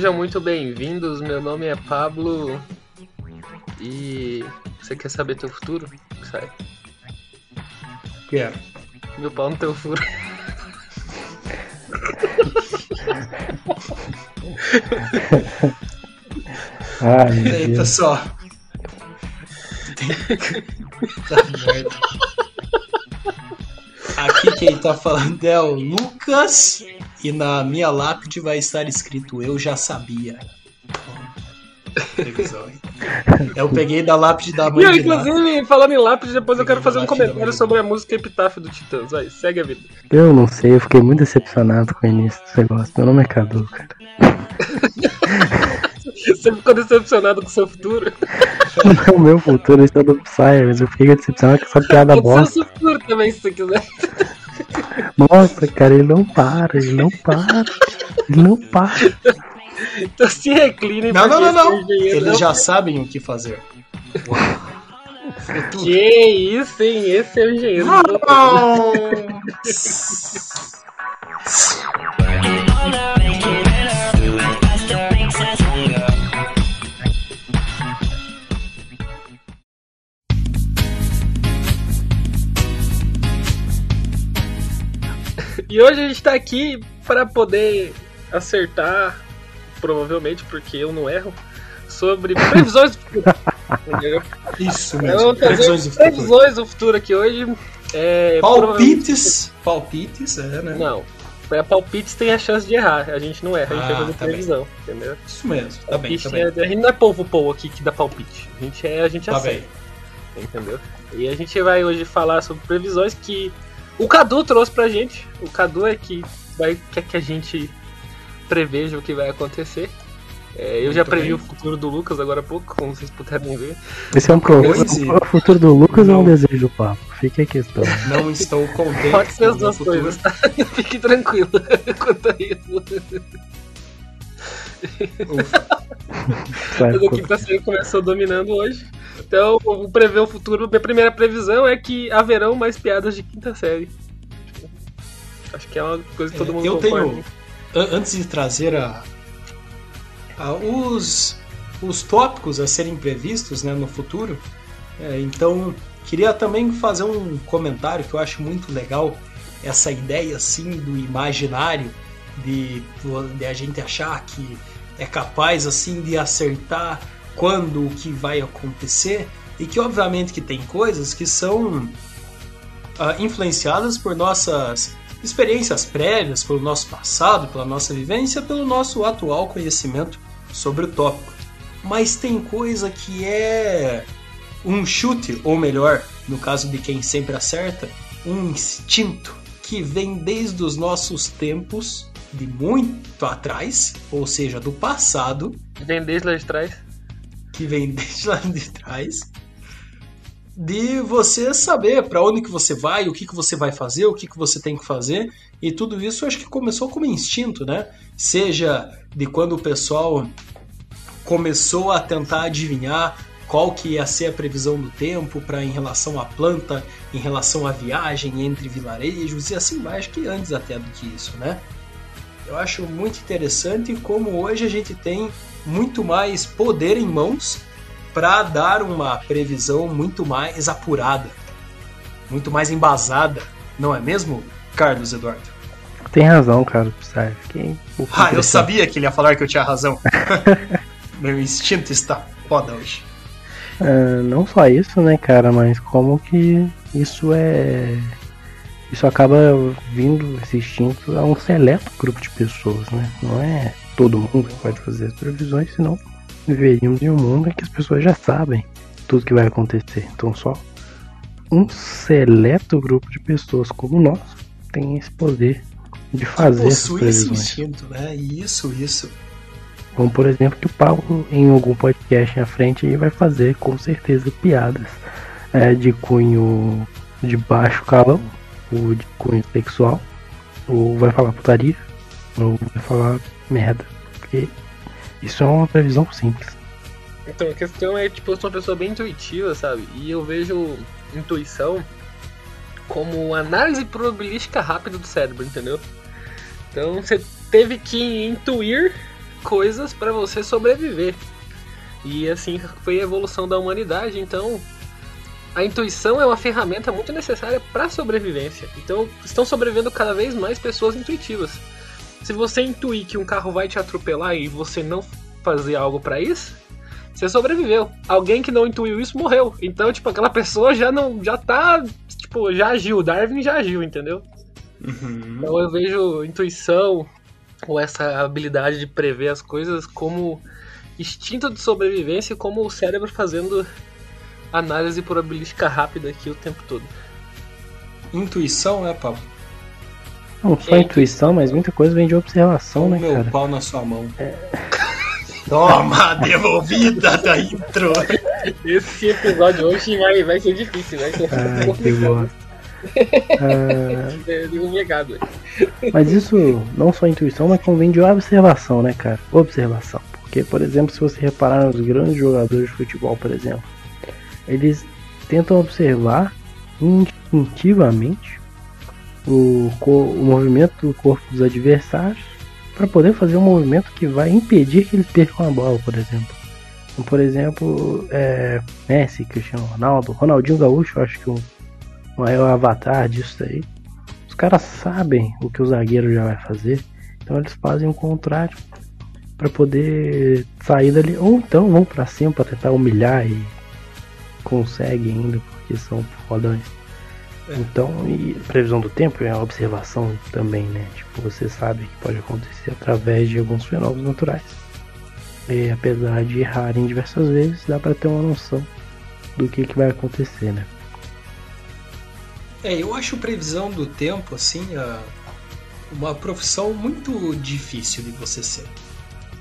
Sejam muito bem-vindos. Meu nome é Pablo. E você quer saber teu futuro? Sai. Quero. Meu pau no teu furo. Ai, meu aí, Deus. pessoal? tá merda. Aqui quem tá falando é o Lucas. E na minha lápide vai estar escrito Eu já sabia. Eu peguei da lápide da mãe E eu, Ná. inclusive, falando em lápis, depois eu quero Peguei fazer um comentário sobre a música Epitáfio do Titãs. Vai, segue a vida. Eu não sei, eu fiquei muito decepcionado com o início desse negócio. Meu nome é Cadu, cara. Você ficou decepcionado com o seu futuro? O meu futuro está do Psy, mas eu fiquei decepcionado com essa piada Pode ser o bosta. seu futuro também, se você quiser. Nossa, cara, ele não para, ele não para. Ele não para. Então se reclinem Não, não, não, não. Eles não- já sabem o que fazer. Que isso, hein? Esse é o engenheiro. E hoje a gente tá aqui para poder acertar, provavelmente, porque eu não erro, sobre previsões do futuro. Entendeu? Isso Eu mesmo. vou fazer Previsões do futuro. previsões do futuro aqui hoje. É, Palpites. Palpites, é, né? Não. É, palpites tem a chance de errar. A gente não erra, a gente Ah, fazer tá bem. previsão, entendeu? Isso mesmo. Tá bem, Palpite tá bem. é- a gente não é polvo pou aqui que dá palpite. A gente é, a gente Tá aceita, bem. entendeu? E a gente vai hoje falar sobre previsões que o Cadu trouxe pra gente. O Cadu é que vai quer que a gente preveja o que vai acontecer. É, eu já Muito previ bem. o futuro do Lucas agora há pouco, como vocês puderam ver. Esse é um problema. O futuro do Lucas é um Não. desejo papo. Fica a questão. Não estou contente. Pode ser com as o duas coisas, tá? Fique tranquilo quanto a isso. Ufa. Quinta série começou dominando hoje. Então, o prever o futuro, minha primeira previsão é que haverão mais piadas de quinta série. Acho que é uma coisa que todo É, mundo eu concorda. tenho. an- Antes de trazer a, a- os, os tópicos a serem previstos né, no futuro, é, então queria também fazer um comentário que eu acho muito legal. Essa ideia assim do imaginário, de, de a gente achar que é capaz assim de acertar quando o que vai acontecer e que obviamente que tem coisas que são ah, influenciadas por nossas experiências prévias, pelo nosso passado, pela nossa vivência, pelo nosso atual conhecimento sobre o tópico. Mas tem coisa que é um chute, ou melhor, no caso de quem sempre acerta, um instinto que vem desde os nossos tempos de muito atrás, ou seja, do passado, Vem desde lá de trás. Que vem desde lá de trás, de você saber para onde que você vai, o que que você vai fazer, o que que você tem que fazer, e tudo isso acho que começou como instinto, né? Seja de quando o pessoal começou a tentar adivinhar qual que ia ser a previsão do tempo para em relação à planta, em relação à viagem entre vilarejos e assim acho que antes até do que isso, né? Eu acho muito interessante como hoje a gente tem muito mais poder em mãos para dar uma previsão muito mais apurada, muito mais embasada, não é mesmo, Carlos Eduardo? Tem razão, cara. Psy. Fiquei um Ah, eu sabia que ele ia falar que eu tinha razão. Meu instinto está foda hoje. Ah, não só isso, né, cara, mas como que isso é. Isso acaba vindo, esse instinto, a um seleto grupo de pessoas, né? Não é todo mundo pode fazer as previsões, senão viveríamos em um mundo em que as pessoas já sabem tudo que vai acontecer. Então só um seleto grupo de pessoas como nós tem esse poder de fazer essas Possui esse previsões. instinto, né? Isso, isso. Como por exemplo que o Paulo em algum podcast à frente vai fazer com certeza piadas é, de cunho de baixo calão, ou de cunho sexual, ou vai falar putaria, ou vai falar merda. Porque isso é uma previsão simples. Então, a questão é, tipo, eu sou uma pessoa bem intuitiva, sabe? E eu vejo intuição como análise probabilística rápida do cérebro, entendeu? Então, você teve que intuir coisas para você sobreviver. E assim foi a evolução da humanidade, então a intuição é uma ferramenta muito necessária para sobrevivência. Então estão sobrevivendo cada vez mais pessoas intuitivas. Se você intuir que um carro vai te atropelar e você não fazer algo para isso, você sobreviveu. Alguém que não intuiu isso morreu. Então, tipo, aquela pessoa já não já tá, tipo, já agiu, Darwin já agiu, entendeu? Uhum. Então eu vejo intuição ou essa habilidade de prever as coisas como instinto de sobrevivência, como o cérebro fazendo análise probabilística rápida aqui o tempo todo. Intuição, né, Pablo? Não só É. intuição, mas muita coisa vem de observação, né, meu cara? pau na sua mão. Toma, devolvida da intro. Esse episódio hoje vai, vai ser difícil, vai ser Ai, que bosta. Ah, É, digo negado. Mas isso não só intuição, mas como vem de observação, né, cara? Observação. Porque, por exemplo, se você reparar nos grandes jogadores de futebol, por exemplo, eles tentam observar instintivamente o, o movimento do corpo dos adversários para poder fazer um movimento que vai impedir que eles percam a bola, por exemplo. Então, por exemplo, é, Messi, Cristiano Ronaldo, Ronaldinho Gaúcho, acho que o maior avatar disso aí. Os caras sabem o que o zagueiro já vai fazer, então eles fazem o contrário para poder sair dali, ou então vão para cima para tentar humilhar e conseguem ainda porque são fodões. Então, e previsão do tempo é uma observação também, né? Tipo, você sabe que pode acontecer através de alguns fenômenos naturais. E apesar de errarem diversas vezes, dá para ter uma noção do que, que vai acontecer, né? É, eu acho previsão do tempo, assim, a- uma profissão muito difícil de você ser.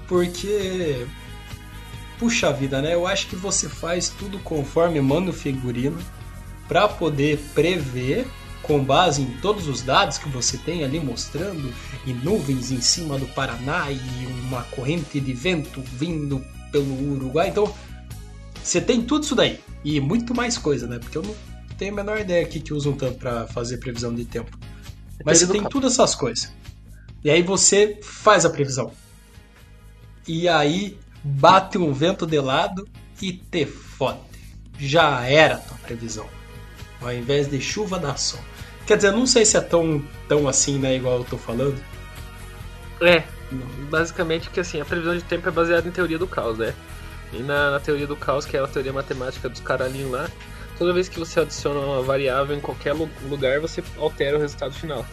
Porque, puxa vida, né? Eu acho que você faz tudo conforme manda o figurino para poder prever, com base em todos os dados que você tem ali mostrando, e nuvens em cima do Paraná e uma corrente de vento vindo pelo Uruguai. Então, você tem tudo isso daí. E muito mais coisa, né? Porque eu não tenho a menor ideia aqui que usam tanto para fazer previsão de tempo. Mas você tem campo. todas essas coisas. E aí você faz a previsão. E aí bate um vento de lado e te fode. Já era a tua previsão. Ao invés de chuva dá sol. Quer dizer, não sei se é tão, tão assim, né? Igual eu tô falando. É, basicamente que assim, a previsão de tempo é baseada em teoria do caos, né? E na, na teoria do caos, que é a teoria matemática dos caralhinhos lá, toda vez que você adiciona uma variável em qualquer lu- lugar, você altera o resultado final.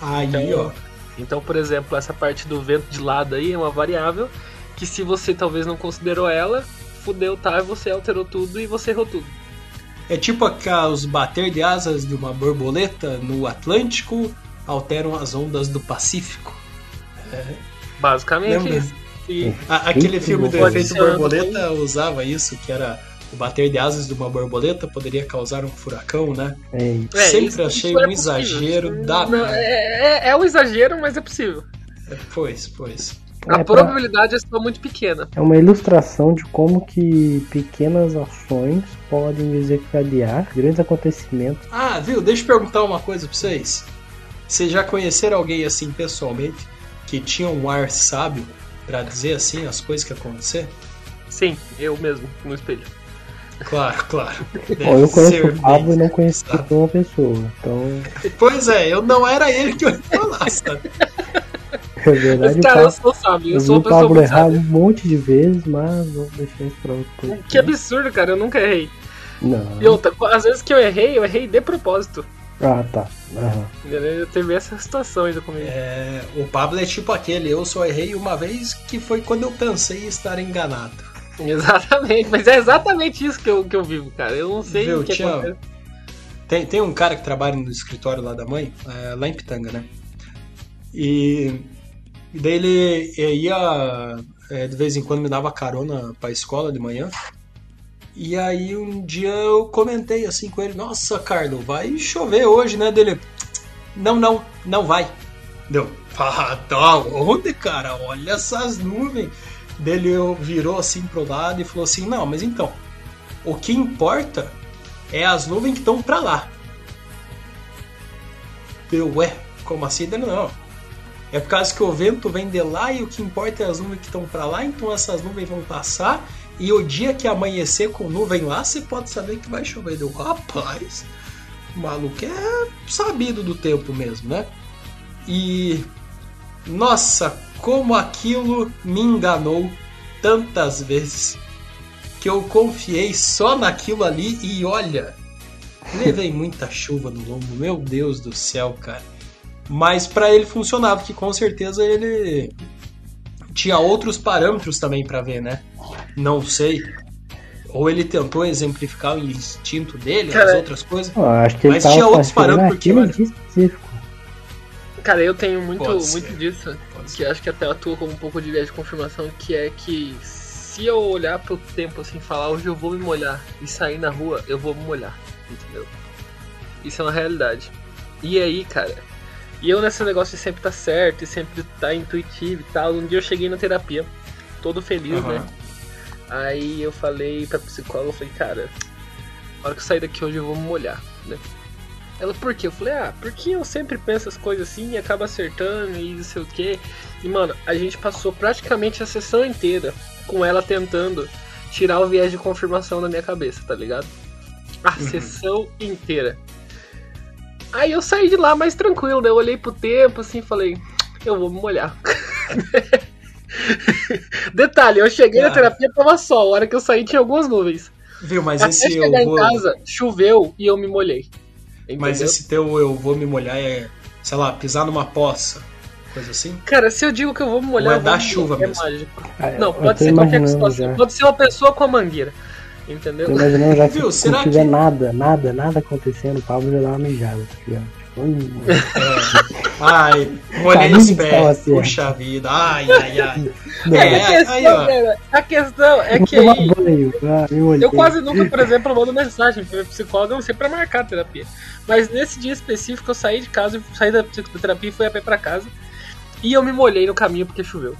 Aí, Então, ó. Então, por exemplo, essa parte do vento de lado aí é uma variável que se você talvez não considerou ela, fudeu, tá? Você alterou tudo e você errou tudo. É tipo os bater de asas de uma borboleta no Atlântico alteram as ondas do Pacífico. Basicamente Lembra? isso. E A- aquele Muito filme do bom. efeito ser borboleta usava isso, que era o bater de asas de uma borboleta poderia causar um furacão, né? É isso. É, Sempre isso- achei isso é um possível. exagero Não, da. é, é, é um exagero, mas é possível. Pois, pois. A É pra- probabilidade é só muito pequena. É uma ilustração de como que pequenas ações podem desencadear grandes acontecimentos. Ah, viu? Deixa eu perguntar uma coisa pra vocês. Vocês já conheceram alguém assim pessoalmente que tinha um ar sábio pra dizer assim as coisas que acontecer? Sim, eu mesmo, no espelho. Claro, claro. Bom, eu conheço o Pablo e não conheço sabe? uma pessoa. Então, Pois é, eu não era ele que eu ia falar, sabe? é verdade, o Cara, eu Pablo, sou sábio, eu eu sou vi uma o pessoa Pablo muito errar um monte de vezes, mas vamos deixar isso pra outro podcast. Que absurdo, cara, eu nunca errei. Não. E outra, às vezes que eu errei, eu errei de propósito. Ah, tá. Aham. Entendeu? Teve essa situação ainda comigo. É, o Pablo é tipo aquele, eu só errei uma vez que foi quando eu pensei em estar enganado. Exatamente, mas é exatamente isso que eu, que eu vivo, cara. Eu não sei Viu, o que Tião? acontece. Tem, tem um cara que trabalha no escritório lá da mãe, é, lá em Pitanga, né? E, e daí ele ia, é, de vez em quando, me dava carona pra escola de manhã. E aí um dia eu comentei assim com ele, nossa, Carlos, vai chover hoje, né? Dele, não, não, não vai. Deu, ah, tá onde, cara? Olha essas nuvens. Dele virou assim pro lado e falou assim, não, mas então, o que importa é as nuvens que estão pra lá. Eu, ué, como assim? Dele, não. É por causa que o vento vem de lá e o que importa é as nuvens que estão para lá, então essas nuvens vão passar. E o dia que amanhecer com nuvem lá, você pode saber que vai chover. Deu, rapaz, o maluco é sabido do tempo mesmo, né? E nossa, como aquilo me enganou tantas vezes que eu confiei só naquilo ali e olha, levei muita chuva no lombo, meu Deus do céu, cara. Mas para ele funcionava, porque com certeza ele tinha outros parâmetros também para ver, né? Não sei. Ou ele tentou exemplificar o instinto dele, Cara, as outras coisas. Eu acho que Mas ele tinha tava outros parâmetros que, olha, específico. Cara, eu tenho muito, Pode ser. muito disso, Pode que acho que até atua como um pouco de viés de confirmação, que é que se eu olhar pro tempo assim, falar hoje eu vou me molhar e sair na rua, eu vou me molhar, entendeu? Isso é uma realidade. E aí, cara, e eu nesse negócio de sempre tá certo e sempre tá intuitivo e tal, um dia eu cheguei na terapia, todo feliz, Aham. né? Aí eu falei pra psicóloga, eu falei, cara, na hora que eu sair daqui hoje eu vou me molhar, né? Ela, por quê? Eu falei, ah, porque eu sempre penso as coisas assim e acaba acertando e não sei o quê. E, mano, a gente passou praticamente a sessão inteira com ela tentando tirar o viés de confirmação da minha cabeça, tá ligado? A Uhum. sessão inteira. Aí eu saí de lá mais tranquilo, né? Eu olhei pro tempo assim e falei, eu vou me molhar. Detalhe, eu cheguei na terapia tava sol, a hora que eu saí tinha algumas nuvens. Viu, mas Até esse eu chegar vou. em casa, choveu e eu me molhei. Mas Entendeu? esse teu eu vou me molhar é, sei lá, pisar numa poça. Coisa assim? Cara, se eu digo que eu vou me molhar, Ou é eu vou da me chuva molhar, mesmo? É mágico. Ah, Não, eu pode ser qualquer situação. já. Pode ser uma pessoa com a mangueira. Entendeu? Tô imaginando já Viu, se não tiver que- nada, nada, nada acontecendo, o Pablo já dá uma mijada, tá? Tipo, hum, Ai, molhei Sabia os pés. certo. Puxa vida. Ai, ai, ai. não, É, a, questão, aí, cara, a questão é que aí, banho, ah, molhei. eu quase nunca, por exemplo, mando mensagem pra minha psicóloga, não sei pra marcar a terapia. Mas nesse dia específico eu saí de casa, saí da psicoterapia e fui a pé pra casa. E eu me molhei no caminho porque choveu.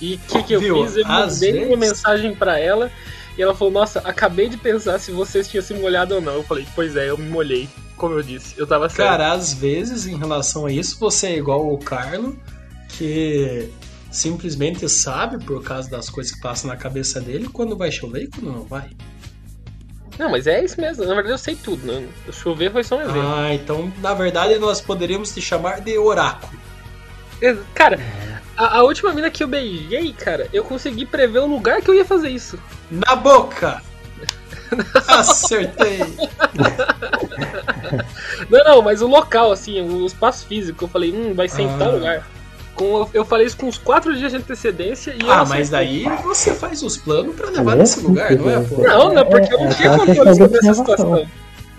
E o que, que eu Viu? fiz? Eu Às mandei uma vezes- mensagem pra ela e ela falou: Nossa, acabei de pensar se vocês tinham se molhado ou não. Eu falei: Pois é, eu me molhei. Como eu disse, eu tava certo. Cara, às vezes, em relação a isso, você é igual o Carlo, que simplesmente sabe, por causa das coisas que passam na cabeça dele, quando vai chover e quando não vai. Não, mas é isso mesmo. Na verdade, eu sei tudo, né? Chover foi só um evento. Ah, então, na verdade, nós poderíamos te chamar de oráculo. Cara, a, a última mina que eu beijei, cara, eu consegui prever o lugar que eu ia fazer isso. Na boca! Acertei! Não, não, mas o local, assim, o espaço físico, eu falei, hum, vai ser em tal Ah. lugar. Com, eu falei isso com uns quatro dias de antecedência e eu Ah, mas daí você faz os planos pra levar É, nesse lugar, não é, pô? Não, não, porque eu não É, tinha é, controle é sobre essa situação.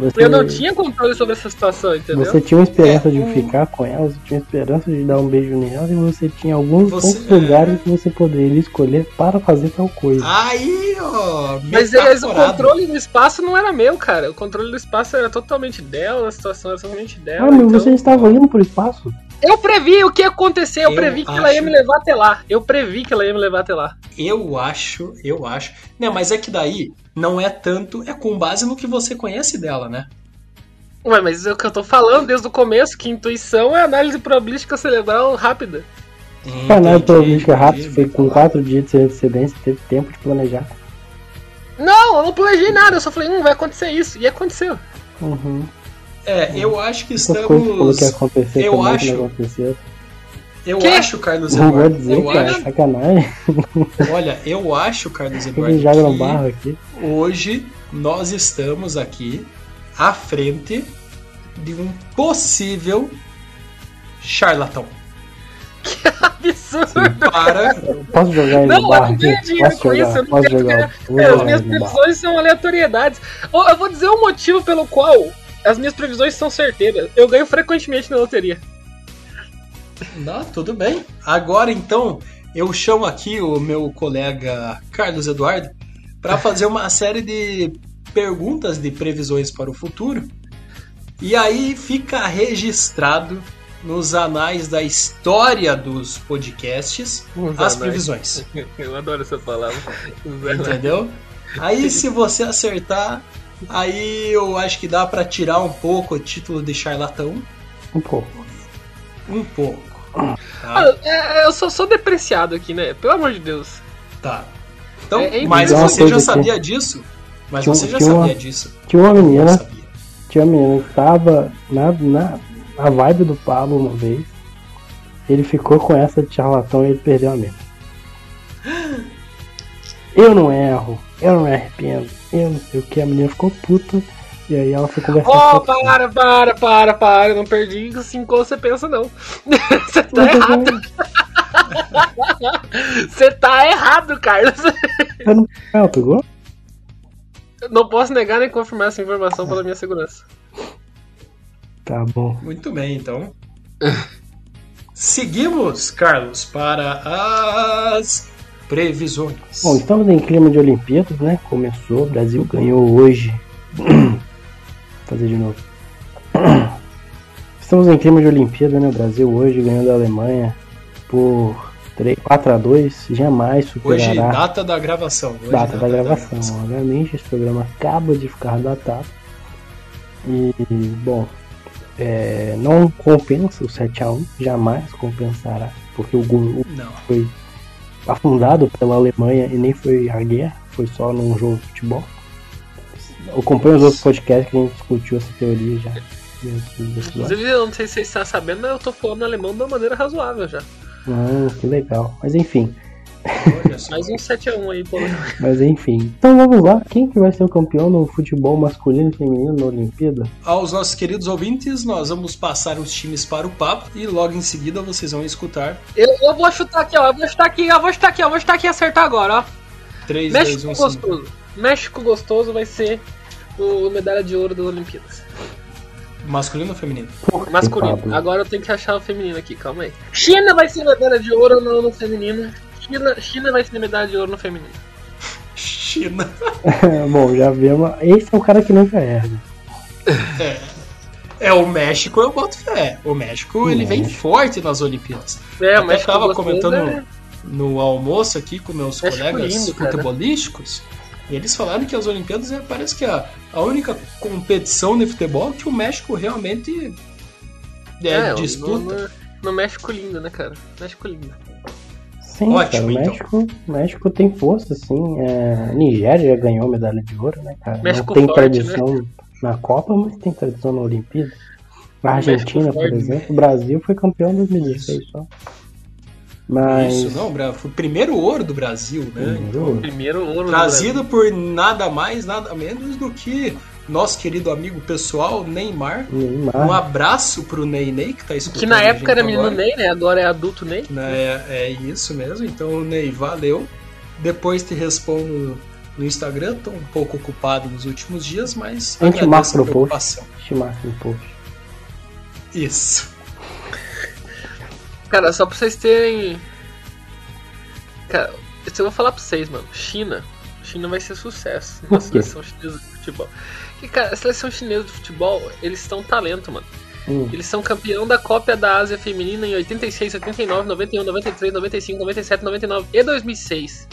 Você, Eu não tinha controle sobre essa situação, entendeu? você tinha uma esperança É, de o- ficar com ela, você tinha esperança de dar um beijo nela e você tinha alguns Você- poucos lugares que você poderia escolher para fazer tal coisa. Aí, ó. Mas, mas o controle do espaço não era meu, cara. O controle do espaço era totalmente dela, a situação era totalmente dela. ah, mas então- você estava indo pro espaço. Eu previ o que ia acontecer, eu, Eu previ que ela ia acho- me levar até lá. Eu previ que ela ia me levar até lá. Eu acho, eu acho. Não, mas é que daí não é tanto, é com base no que você conhece dela, né? Ué, mas é o que eu tô falando desde o começo, que intuição é análise probabilística cerebral rápida. A análise Entendi, probabilística rápida entendi, foi com quatro dias de antecedência, teve tempo de planejar. Não, eu não planejei nada, eu só falei, hum, vai acontecer isso. E aconteceu. Uhum. É, eu acho que que falou estamos. que ia acontecer eu também acho- que não aconteceu. Eu Que? acho, Carlos Não vou Eduardo. dizer, Eu cara, acho, sacanagem. olha, eu acho, Carlos Ele Eduardo, joga no que barro aqui. hoje nós estamos aqui à frente de um possível charlatão. Absurdo. Para. Posso jogar ele Não, no eu barro não ganho dinheiro Posso com jogar, isso, eu não posso ganho jogar. É, as minhas ele previsões são aleatoriedades. Eu vou dizer o motivo pelo qual as minhas previsões são certeiras. Eu ganho frequentemente na loteria. Não, tudo bem. Agora então, eu chamo aqui o meu colega Carlos Eduardo para fazer uma série de perguntas de previsões para o futuro. E aí fica registrado nos anais da história dos podcasts Os as anais. previsões. Eu adoro essa palavra. Entendeu? Aí se você acertar, aí eu acho que dá para tirar um pouco o título de charlatão. Um pouco. Um pouco. Tá? Ah, é, eu sou, sou depreciado aqui, né? Pelo amor de Deus. Tá. Então, é, é mas você já sabia disso? Mas você já sabia uma, disso? Tinha uma menina. Tinha uma menina que tava na, na, na vibe do Pablo uma vez. Ele ficou com essa de charlatão e ele perdeu a mesa. Eu não erro, eu não me arrependo, eu não sei o que. A menina ficou puta. E aí ela foi conversar Oh, para, para, para, para. Eu não perdi assim como você pensa, não. você tá errado. você tá errado, Carlos. Não, não pegou? Não posso negar nem confirmar essa informação pela minha segurança. Tá bom. Muito bem, então. Seguimos, Carlos, para as previsões. Bom, estamos em clima de Olimpíadas, né? Começou, o Brasil ganhou hoje. Vou fazer de novo. Estamos em clima de Olimpíada, né? O Brasil hoje ganhou da Alemanha por 3, 4 a 2 jamais superará. Hoje, data da gravação. Hoje, data, data, da, gravação. da gravação. Obviamente, esse programa acaba de ficar datado. E, bom, é, não compensa o 7x1, jamais compensará, porque o gol foi afundado pela Alemanha e nem foi a guerra, foi só num jogo de futebol. Eu acompanho os outros podcasts que a gente discutiu essa teoria já. Inclusive, eu não sei se você está sabendo, mas eu tô falando alemão de uma maneira razoável já. Ah, que legal. Mas enfim. Mais um 7x1 aí, pô. Mas enfim. Então vamos lá. Quem que vai ser o campeão no futebol masculino e feminino na Olimpíada? Aos nossos queridos ouvintes, nós vamos passar os times para o papo e logo em seguida vocês vão escutar. Eu, eu vou chutar aqui, ó. Eu vou chutar aqui, eu vou chutar aqui. Eu vou chutar aqui e acertar agora, ó. 3, México 2, 1, gostoso. 5. México gostoso vai ser o medalha de ouro das Olimpíadas. Masculino ou feminino? Masculino. Agora eu tenho que achar o feminino aqui, calma aí. China vai ser medalha de ouro ou não no feminino? China, China vai ser medalha de ouro no feminino. China. Bom, já vemos. Esse é o cara que nunca erra. É. É, o México eu boto fé. O México, ele vem forte nas Olimpíadas. É, o México tava comentando é... no almoço aqui com meus México colegas lindo, futebolísticos. E eles falaram que as Olimpíadas é, parece que é a, a única competição de futebol que o México realmente é, é disputa. No, no, no, México lindo, né, cara? México lindo. Sim, Ótimo, cara, o México, então. México tem força, sim. É, Nigéria já ganhou medalha de ouro, né, cara? México Não tem forte, tradição né? na Copa, mas tem tradição na Olimpíada. A Argentina, por exemplo, o Brasil foi campeão em 2016 só. Mas... Isso, não, foi o primeiro ouro do Brasil, né? Primeiro então, ouro. Primeiro ouro Trazido por nada mais, nada menos do que nosso querido amigo pessoal, Neymar. Neymar. Um abraço pro Ney Ney, que tá escutando. Que na época era menino Ney, né? Agora é adulto Ney. É, é isso mesmo. Então, Ney, valeu. Depois te respondo no Instagram. Tô um pouco ocupado nos últimos dias, mas. A gente marca no post. A gente marca no post. Isso. Cara, só pra vocês terem. Cara, eu vou falar pra vocês, mano. China. China vai ser sucesso na seleção chinesa de futebol. E, cara, a seleção chinesa de futebol, eles estão talento, mano. Hum. Eles são campeão da Copa da Ásia Feminina em 86, 89, 91, 93, 95, 97, 99 e 2006.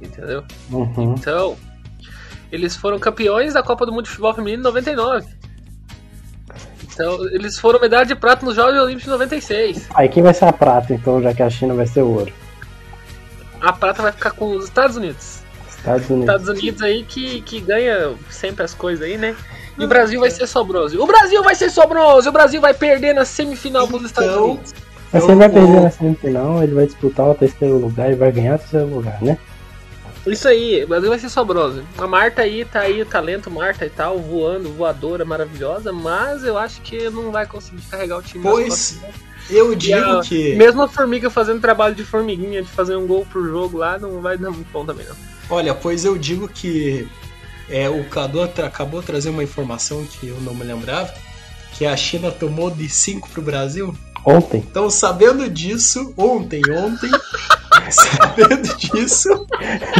Entendeu? Uhum. Então, eles foram campeões da Copa do Mundo de Futebol Feminino em 99. Então, eles foram medalha de prata nos Jogos Olímpicos de 96. Aí quem vai ser a prata, então, já que a China vai ser ouro? A prata vai ficar com os Estados Unidos. Estados Unidos. Estados Unidos aí que, que ganha sempre as coisas aí, né? E o Brasil vai ser só bronze. O Brasil vai ser só bronze! O Brasil vai perder na semifinal então, pros Estados Unidos. Mas ele vai perder na semifinal, ele vai disputar o terceiro lugar e vai ganhar o terceiro lugar, né? Isso aí, o Brasil vai ser sobroso. A Marta aí, tá aí o talento, Marta e tal, voando, voadora, maravilhosa, mas eu acho que não vai conseguir carregar o time. Pois, eu digo a, que... Mesmo a Formiga fazendo trabalho de formiguinha, de fazer um gol por jogo lá, não vai dar muito bom também não. Olha, pois eu digo que é, o Cadu acabou de trazer uma informação que eu não me lembrava, que a China tomou de 5 pro Brasil. Ontem. Então, sabendo disso, ontem, ontem, sabendo disso,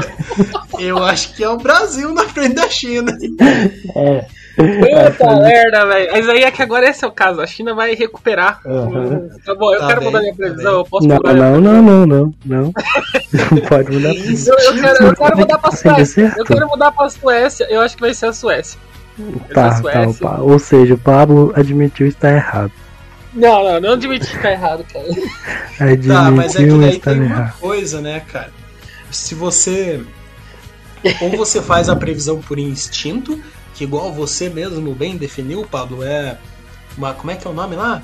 eu acho que é o Brasil na frente da China. É. Puta merda, velho. Mas aí é que agora esse é o caso. A China vai recuperar. Uhum. Tá bom, eu tá quero bem, mudar minha tá previsão. bem. eu posso Não, mudar não, não, não, não, não. Não pode mudar. Isso, Eu, eu, quero, eu quero mudar pra Suécia. Eu quero mudar pra Suécia. Eu acho que vai ser a Suécia. Tá, tá, Suécia. Pa- ou seja, o Pablo admitiu estar errado. Não, não, não admite que tá errado, cara. Tá, mas é que Admitiu daí tem uma errado. coisa, né, cara? Se você. Ou você faz a previsão por instinto, que igual você mesmo bem definiu, Pablo, é uma. Como é que é o nome lá?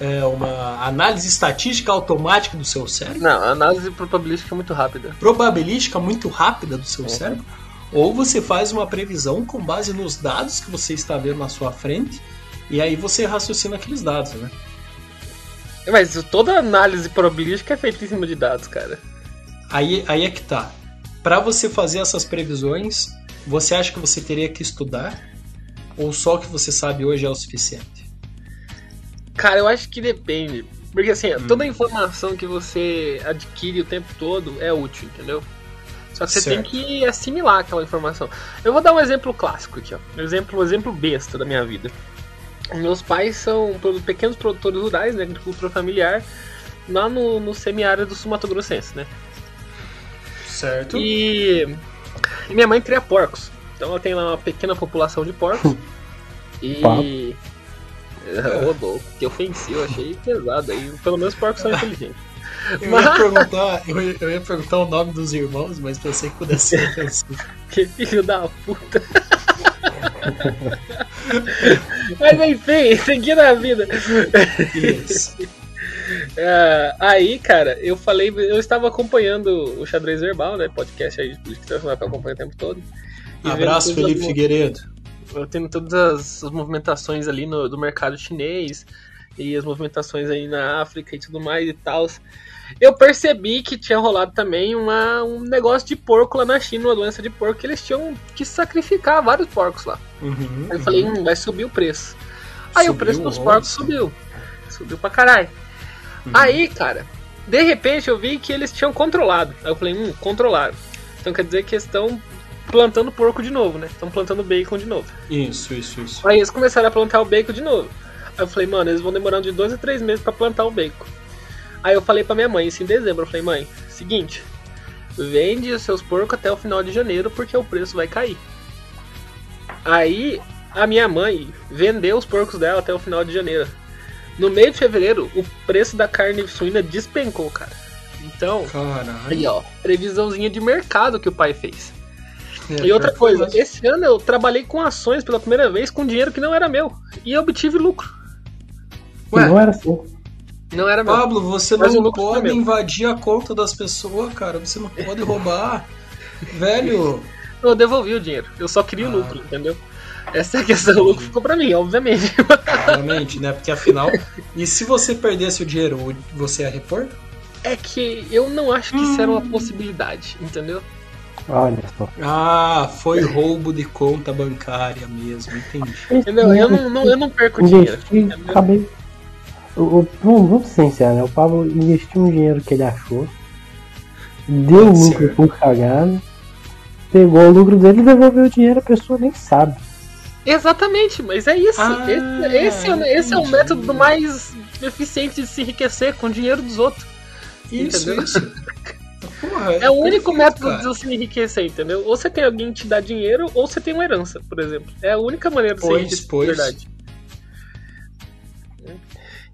É uma análise estatística automática do seu cérebro, Não, análise probabilística é muito rápida. probabilística muito rápida do seu cérebro, ou você faz uma previsão com base nos dados que você está vendo na sua frente, e aí você raciocina aqueles dados, né? Mas toda análise probabilística é feita em cima de dados, cara. Aí, aí é que tá. Pra você fazer essas previsões, você acha que você teria que estudar? Ou só o que você sabe hoje é o suficiente? Cara, eu acho que depende. Porque assim, toda a informação que você adquire o tempo todo é útil, entendeu? Só que você Certo. tem que assimilar aquela informação. Eu vou dar um exemplo clássico aqui, ó. Um exemplo, um exemplo besta da minha vida. Meus pais são pequenos produtores rurais, né? Agricultura familiar, lá no, no semiárido do Sul Mato Grossense, né? Certo. E, e minha mãe cria porcos. Então ela tem lá uma pequena população de porcos. e. Ô, louco, que ofensivo, achei pesado aí. Pelo menos os porcos são inteligentes. Eu ia, Mas- perguntar, eu, ia, eu ia perguntar o nome dos irmãos, mas pensei que pudesse ser ofensivo. Que filho da puta. Mas enfim, seguindo a vida. Isso. É, aí, cara, eu falei, eu estava acompanhando o Xadrez Verbal, né? Podcast aí de internacional que eu acompanho o tempo todo. Abraço, Felipe as- Figueiredo. Eu tenho todas as, as movimentações ali no, do mercado chinês e as movimentações aí na África e tudo mais e tal. Eu percebi que tinha rolado também uma, um negócio de porco lá na China, uma doença de porco, que eles tinham que sacrificar vários porcos lá. Uhum, Aí eu falei, hum, vai subir o preço. Aí o Subiu, preço dos porcos subiu. Subiu pra caralho. Uhum. Aí, cara, de repente eu vi que eles tinham controlado. Aí eu falei, hum, controlaram. Então quer dizer que eles estão plantando porco de novo, né? Estão plantando bacon de novo. Isso, isso, isso. Aí eles começaram a plantar o bacon de novo. Aí eu falei, mano, eles vão demorando de dois a três meses pra plantar o bacon. Aí eu falei pra minha mãe, isso em dezembro, eu falei, mãe, seguinte, vende os seus porcos até o final de janeiro porque o preço vai cair. Aí a minha mãe vendeu os porcos dela até o final de janeiro. No meio de fevereiro, o preço da carne suína despencou, cara. Então, Caralho. aí ó, previsãozinha de mercado que o pai fez. É, E outra foi coisa, esse ano eu trabalhei com ações pela primeira vez com dinheiro que não era meu. E obtive lucro. Ué, Não era assim. Não era meu. Pablo, você Mas o não pode invadir a conta das pessoas, cara. Você não pode roubar. Velho, Eu devolvi o dinheiro. Eu só queria o Ah. lucro, entendeu? Essa é a questão. O lucro ficou pra mim, obviamente. realmente, né? Porque afinal. E se você perdesse o dinheiro, você ia repor? É que eu não acho que isso era uma possibilidade, entendeu? Olha só. Ah, foi roubo de conta bancária mesmo, entendi. Entendeu? Eu não, não- eu não perco dinheiro. Acabei. O, vamos, vamos ser sinceros, né? O Pablo investiu um dinheiro que ele achou, deu Pode lucro ser. com cagada, pegou o lucro dele e devolveu o dinheiro, a pessoa nem sabe. Exatamente, mas é isso. Ah, esse, esse é, esse é o método mais eficiente de se enriquecer com o dinheiro dos outros. Isso, Entendeu? isso. Porra, É o único perfeito, método cara. de você se enriquecer, entendeu? Ou você tem alguém que te dá dinheiro, ou você tem uma herança, por exemplo. É a única maneira de você Pois, enriquecer, pois. de verdade.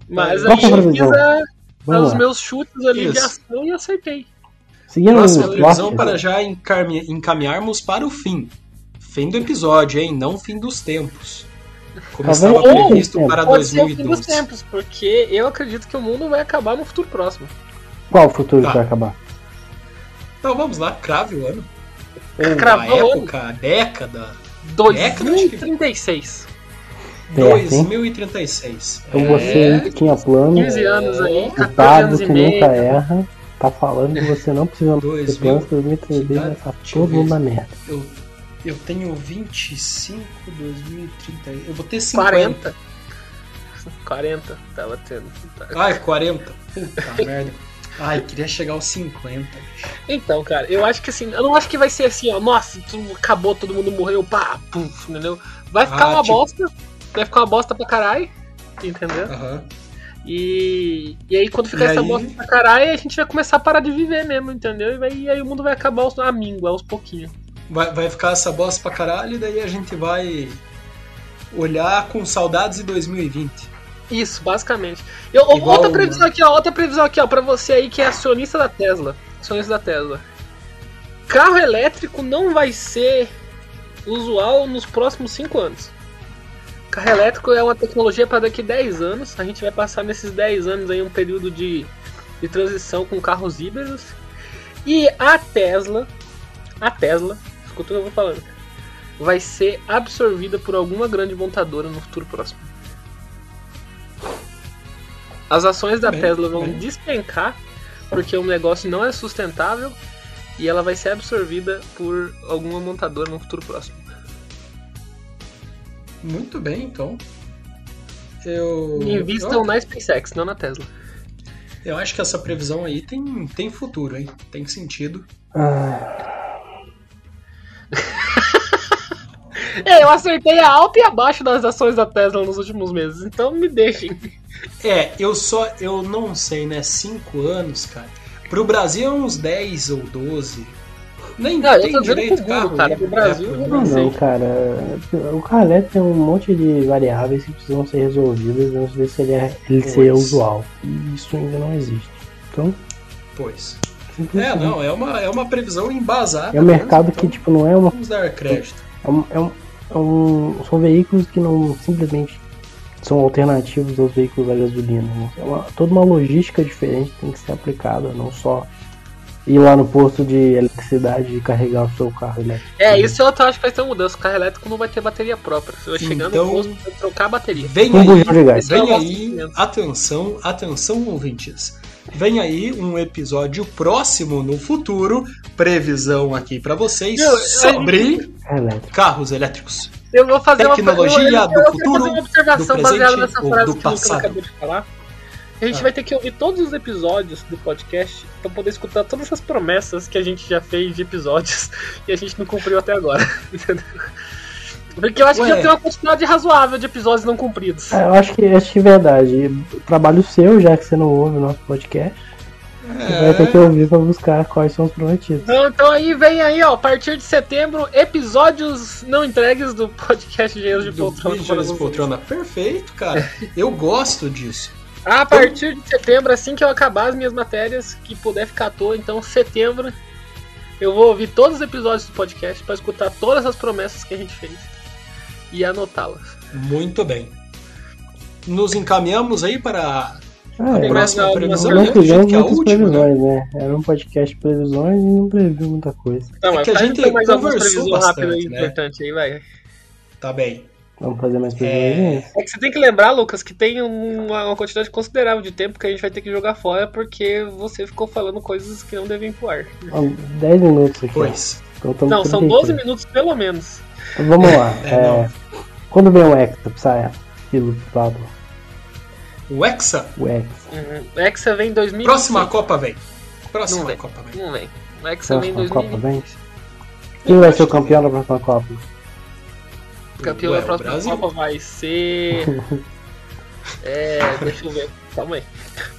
Mas Qual aí eu fiz a- os meus chutes ali de Isso. ação e acertei. Seguindo Nossa, os previsão para já encaminharmos para o fim. Fim do episódio, hein? Não fim dos tempos. Como Tá estava previsto para Pode ser o fim dos 2012. tempos, porque eu acredito que o mundo vai acabar no futuro próximo. qual o futuro Tá. vai acabar? Então vamos lá, crave o ano. A Cravou o ano. época, a década. 2036. Certo, hein? 2036. Então você É, que tinha plano, 15 anos aí, o 14 Pablo anos que meio. nunca erra, tá falando que você não precisa ter 2000, planos, 2003 vai estar deixa eu todo mundo na merda. eu, eu tenho 25, 2030. Eu vou ter 50. 40. 40, tava tendo. Ai, 40. Puta merda. Ai, queria chegar aos 50. bicho. Então, cara, eu acho que assim, eu não acho que vai ser assim, ó, nossa, tudo acabou, todo mundo morreu, pá, puf, entendeu? Vai ficar Ah, uma tipo- bosta, vai ficar uma bosta pra caralho, entendeu? Aham. E, e aí quando ficar E essa aí? bosta pra caralho, a gente vai começar a parar de viver mesmo, entendeu? E, vai- e aí o mundo vai acabar aos, a míngua, aos pouquinhos. Vai, vai ficar essa bosta pra caralho e daí a gente vai olhar com saudades de 2020. Isso, basicamente. Eu, Igual outra previsão aqui, ó, outra previsão aqui, ó, pra você aí que é acionista da Tesla. Acionista da Tesla. Carro elétrico não vai ser usual nos próximos 5 anos. Carro elétrico é uma tecnologia para daqui 10 anos. A gente vai passar nesses 10 anos aí um período de, de transição com carros híbridos. E a Tesla, a Tesla, escuta o que eu vou falando, vai ser absorvida por alguma grande montadora no futuro próximo. As ações da Bem, Tesla vão bem. despencar porque o negócio não é sustentável e ela vai ser absorvida por alguma montadora no futuro próximo. Muito bem, então. Eu. Invistam eu, na SpaceX, não na Tesla. eu acho que essa previsão aí tem, tem futuro, hein? Tem sentido. Ah, eu acertei a alta e abaixo das ações da Tesla nos últimos meses, então me deixem. É, eu só. Eu não sei, né? Cinco anos, cara. Pro Brasil é uns 10 ou 12. Nem Não, eu tem tô dizendo direito pro carro. cara, né? pro Brasil, É, eu pro não não, sei. não, cara. O carro elétrico tem um monte de variáveis que precisam ser resolvidas antes de ser, ele ser Pois. usual. E isso ainda não existe. Então, Pois. É, não, é uma, é uma previsão embasada. É um mercado mesmo, que, então tipo, não é uma Vamos dar crédito. É um- é um- é um- são veículos que não simplesmente são alternativos aos veículos a gasolina. né? É uma- toda uma logística diferente tem que ser aplicada, não só ir lá no posto de eletricidade e carregar o seu carro elétrico. É, isso eu acho que vai ter uma mudança. O carro elétrico não vai ter bateria própria. Você vai chegar Então- no posto e trocar a bateria. Vem Um aí, é vem nosso aí, sentimento. atenção, atenção ouvintes. Vem aí um episódio próximo no futuro, previsão aqui pra vocês sobre carros elétricos. Eu vou fazer Tecnologia uma, eu, eu, do futuro, fazer uma observação do baseada presente nessa ou frase do que o Lucas passado? acabou de falar. A gente Ah. vai ter que ouvir todos os episódios do podcast pra poder escutar todas essas promessas que a gente já fez de episódios e a gente não cumpriu até agora. Entendeu? Porque eu acho que Ué. já tem uma quantidade razoável de episódios não cumpridos. É, eu acho que, acho que é verdade. Trabalho seu, já que você não ouve o nosso podcast, você vai ter que ouvir pra buscar quais são os prometidos. Então, então aí vem aí, ó, a partir de setembro, episódios não entregues do podcast Engenheiros de Poltrona. Engenheiros de Poltrona. Perfeito, cara. Eu gosto disso. A partir de setembro, assim que eu acabar as minhas matérias, que puder ficar à toa, então setembro eu vou ouvir todos os episódios do podcast pra escutar todas as promessas que a gente fez e anotá-las. Muito bem. Nos encaminhamos aí para Ah, Tem é, próxima previsão, não né? fizemos que é a última, né? previsões, né? Era um podcast de previsões e não previu muita coisa. Não, É que a gente mais conversou bastante, né? importante aí, vai. Tá bem. Vamos fazer mais É. previsões? É que você tem que lembrar, Lucas, que tem uma, uma quantidade considerável de tempo que a gente vai ter que jogar fora porque você ficou falando coisas que não devem pro ar. Ó, 10 minutos aqui. Pois. Então, Não, são 33. 12 minutos pelo menos. Vamos lá. É, é, quando vem o Hexa, Psy? Estilo Pablo. O Hexa. O Hexa. Uhum. O Hexa vem em 2020. Próxima Copa vem. Próxima Não vem. Copa vem. Não vem. O Hexa vem em Próxima 2020. Copa, vem? Quem vai ser o campeão da próxima Copa? O campeão Ué, da próxima Brasil? Copa vai ser. É. Deixa eu ver. Calma aí.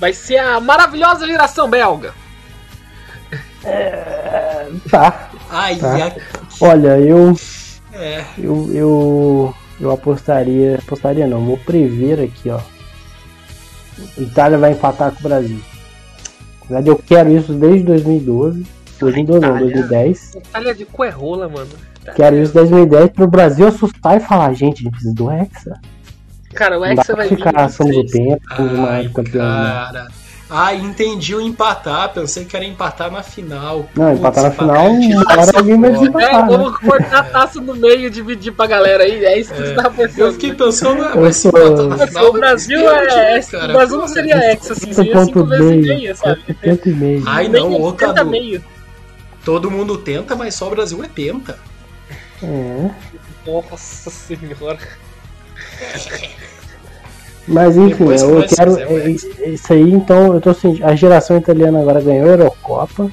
Vai ser a maravilhosa geração belga. Tá. Ai, Tá. ai. Olha, eu, É. eu, eu, eu apostaria, apostaria não, vou prever aqui, ó. Itália vai empatar com o Brasil. Na verdade, eu quero isso desde 2012. 2012 não, Itália. 2010. Itália de cu é mano. Quero isso desde 2010 pro Brasil assustar e falar, gente, a gente precisa do Hexa. Cara, o Hexa vai vir. ficar, somos o 23. tempo, somos o Ai, maior campeão. né? Ai, entendi o empatar. Pensei que era empatar na final. Não, empatar na Putz, final, empatar, uma hora vai ser alguém vai foda. desempatar. É, né? vamos cortar a taça no meio e dividir pra galera aí. É isso que você tava pensando. Eu fiquei pensando, ah, Eu mas sou- na final. o Brasil é. cara, o Brasil não seria Hexa, assim, seria 5 ponto vezes e meio, meia, sabe? Tenta e meio. Ai, não, ô, 80 Cadu. meio. Todo mundo tenta, mas só o Brasil é penta. É. Nossa senhora. Mas enfim, Depois eu quero. é, Isso aí, então, eu tô sentindo. A geração italiana agora ganhou a Eurocopa.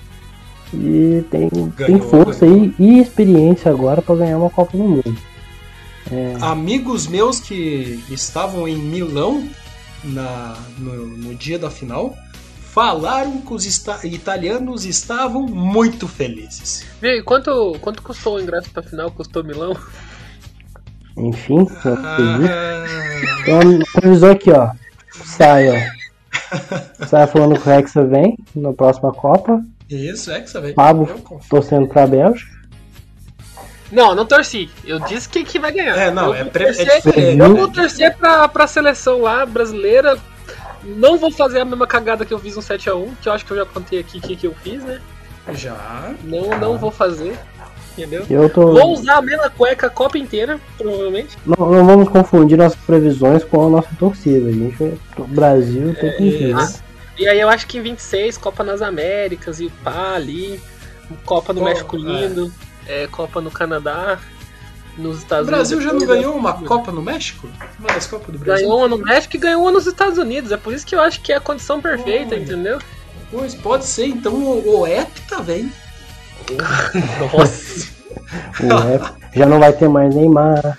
E tem, tem Ganhou, força ganhou. aí e experiência agora pra ganhar uma Copa do Mundo. Amigos meus que estavam em Milão na, no, no dia da final falaram que os ita- italianos estavam muito felizes. E quanto, quanto custou o ingresso pra final? Custou Milão? Enfim. Ah, Então, previsão aqui, ó. Sai, ó. Sai falando que o Hexa vem na próxima Copa. Isso, Hexa, velho. Pablo torcendo pra Bélgica. Não, não torci. Eu disse que, que vai ganhar. É, não, eu é, vou pre- é. Eu vou torcer pra, pra seleção lá, brasileira. Não vou fazer a mesma cagada que eu fiz no 7x1, que eu acho que eu já contei aqui o que, que eu fiz, né? Já. Não, não vou fazer. Entendeu? Eu tô. Vou usar a mesma cueca a Copa inteira, provavelmente. Não, não vamos confundir nossas previsões com a nossa torcida. A gente. O Brasil tem que ver. né? E aí eu acho que em 26, Copa nas Américas e pá ali. Copa no Pô, México lindo. é, Copa no Canadá. Nos O Estados Brasil Unidos. já não depois, ganhou né? uma Copa no México? Uma das Copas do Brasil? Ganhou uma no México e ganhou uma nos Estados Unidos. É por isso que eu acho que é a condição perfeita, entendeu? Pois pode ser, então o, o Hepta vem. Nossa. O rap já não vai ter mais Neymar.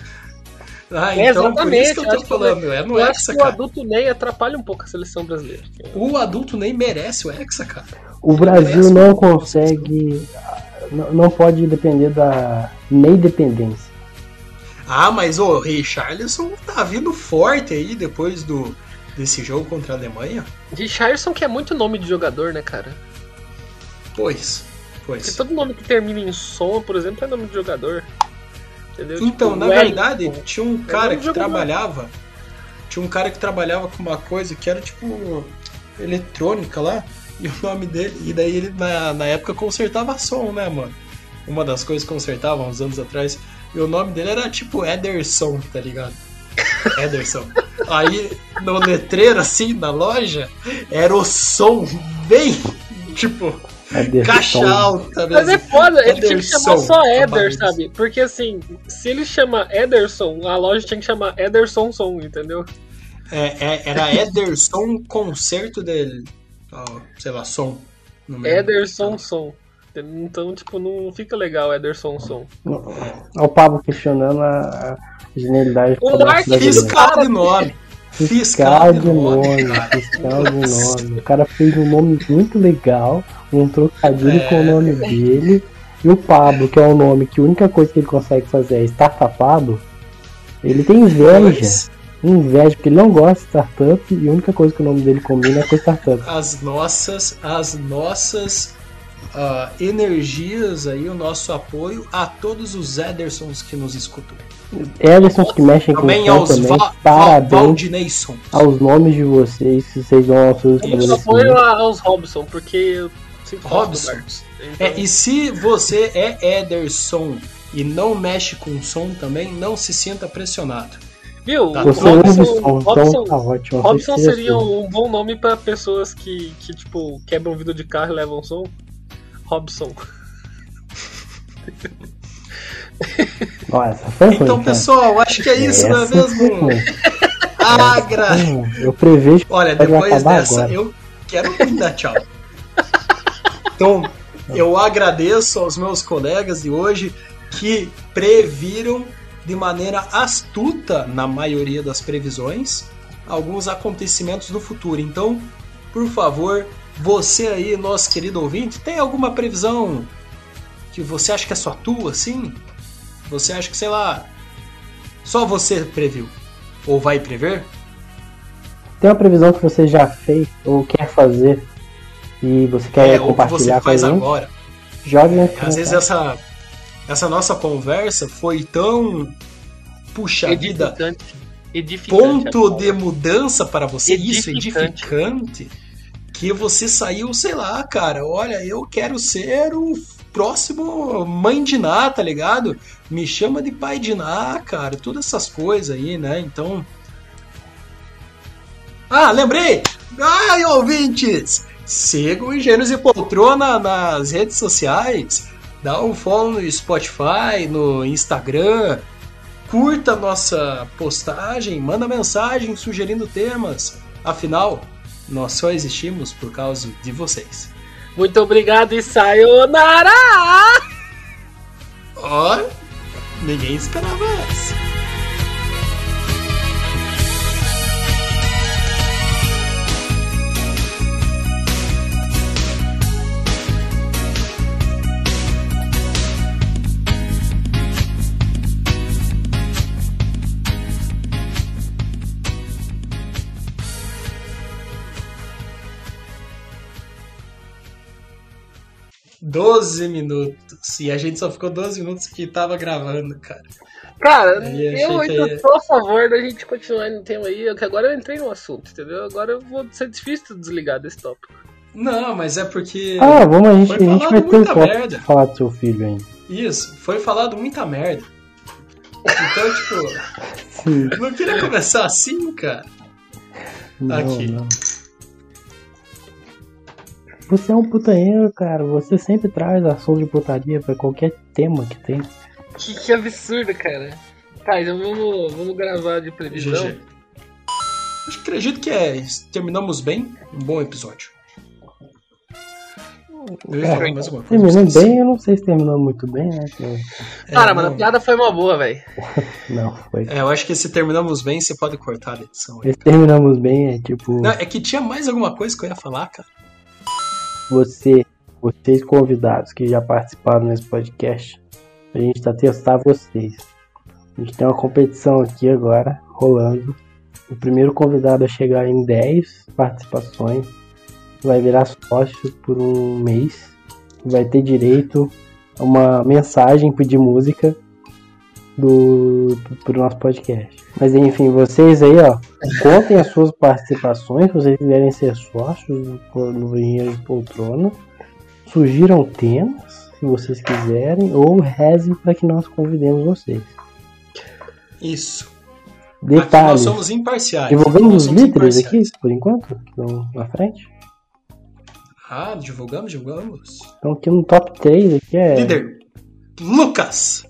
Ah, É, então por isso exatamente, que eu eu acho tô que falando, é no eu acho Hexa, que o cara. adulto Ney atrapalha um pouco a seleção brasileira. O adulto nem merece o Hexa, cara. O Brasil merece não consegue. Não, não pode depender da nem dependência. Ah, mas o Richarlison tá vindo forte aí depois do desse jogo contra a Alemanha. Richardson que é muito nome de jogador, né, cara? Pois, Porque pois. todo nome que termina em som, por exemplo, é nome de jogador. Entendeu? Então, Tipo, na Wellington. verdade, tinha um cara nome que trabalhava. Tinha um cara que trabalhava com uma coisa que era tipo eletrônica lá. E o nome dele. E daí ele na, na época consertava som, né, mano? Uma das coisas que consertava uns anos atrás. E o nome dele era tipo Ederson, tá ligado? Ederson. Aí no letreiro, assim, na loja, era o som bem, tipo, É desse caixa tom. alta Mas é foda, ele tinha que chamar Ederson, só Eder, sabe? Porque assim, se ele chama Ederson, a loja tinha que chamar Ederson Som, entendeu? É, é, era Ederson Concerto dele. sei lá, som. Ederson Som. Então, tipo, não fica legal Ederson Som. Olha o Pablo questionando a a genialidade O Mark. Fiscal de nome. Fiscal de nome, fiscal de nome. O cara fez um nome muito legal, um trocadilho É. com o nome dele. E o Pablo, que é um nome que a única coisa que ele consegue fazer é startupado, ele tem inveja. Inveja, porque ele não gosta de startup e a única coisa que o nome dele combina é com startup. As nossas, as nossas ah, energias aí, o nosso apoio a todos os Edersons que nos escutam. Edersons que mexem com Também som aos também, Va parabéns aos nomes de vocês que vocês dão aos seus Eu apoio a- aos Robson, porque eu Robson. Marcos. Então, É, e se você é Ederson e não mexe com som também, não se sinta pressionado. Viu? Tá. O Você ouve Robson, então Robson, tá ótimo. Robson seria um bom nome pra pessoas que, que, tipo, quebram vidro de carro e levam som. Robson. Ó, essa foi ruim, Então, cara. pessoal, acho que é isso, não é mesmo? ruim. Agra! Eu prevejo Olha, depois dessa, agora. eu quero muito dar tchau. Então, eu agradeço aos meus colegas de hoje que previram de maneira astuta, na maioria das previsões, alguns acontecimentos do futuro. Então, por favor, você aí, nosso querido ouvinte, tem alguma previsão que você acha que é só tua, assim? Você acha que, sei lá, só você previu? Ou vai prever? tem uma previsão que você já fez ou quer fazer e você quer é, ou que compartilhar você faz agora. jogue na Às vezes essa, essa nossa conversa foi tão puxa vida, Edificante. Ponto de mudança para você, isso, Edificante. edificante, que você saiu, sei lá, cara, olha, eu quero ser o próximo mãe de Ná, tá ligado? Me chama de pai de Ná, cara, todas essas coisas aí, né? Então. Ah, lembrei! Ai, ouvintes! Sigam Engenheiros e Poltrona nas redes sociais. Dá um follow no Spotify, no Instagram. Curta a nossa postagem, manda mensagem sugerindo temas. Afinal, nós só existimos por causa de vocês. Muito obrigado e sayonara! Ó, ninguém esperava essa. 12 minutos. E a gente só ficou 12 minutos que tava gravando, cara. Cara, eu ainda aí- tô a favor da gente continuar no tema aí, que agora eu entrei no assunto, entendeu? Agora eu vou ser difícil desligar desse tópico. Não, mas é porque. Ah, vamos, a gente, Foi a gente falado vai ter um merda. pra falar do seu filho ainda. Isso, foi falado muita merda. Então, tipo, Sim. não queria começar assim, cara. Não, Aqui. não. Você é um putanheiro, cara. Você sempre traz assunto de putaria pra qualquer tema que tem. Que, que absurdo, cara. Tá, então vamos, vamos gravar de previsão. GG. Acho que acredito que é. Terminamos bem. Um bom episódio. Eu ia É, falar mais alguma coisa. Terminando bem, eu não sei se terminou muito bem, né? É, Cara, mano, não, a piada foi uma boa, velho. Não, foi. é, eu acho que se terminamos bem, você pode cortar a edição. aí. Esse terminamos bem é tipo. Não, é que tinha mais alguma coisa que eu ia falar, cara. Você, vocês convidados que já participaram nesse podcast, a gente tá testando vocês. A gente tem uma competição aqui agora, rolando. O primeiro convidado a chegar em 10 participações vai virar sócio por um mês. Vai ter direito a uma mensagem de música do pro nosso podcast. Mas enfim, vocês aí, ó, contem as suas participações, se vocês quiserem ser sócios no Engenheiro de Poltrona. Sugiram temas, se vocês quiserem, ou rezem para que nós convidemos vocês. Isso. Aqui nós somos imparciais. Divulgamos os líderes aqui, por enquanto, que estão na frente. Ah, divulgamos, divulgamos. Então aqui no top 3 aqui é. Líder. Lucas.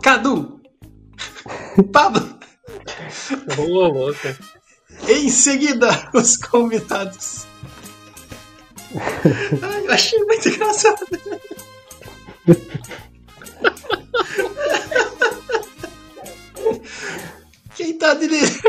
Cadu. Pablo. Boa, louca. Em seguida, os convidados. Ai, eu achei muito engraçado. Quem tá de líder?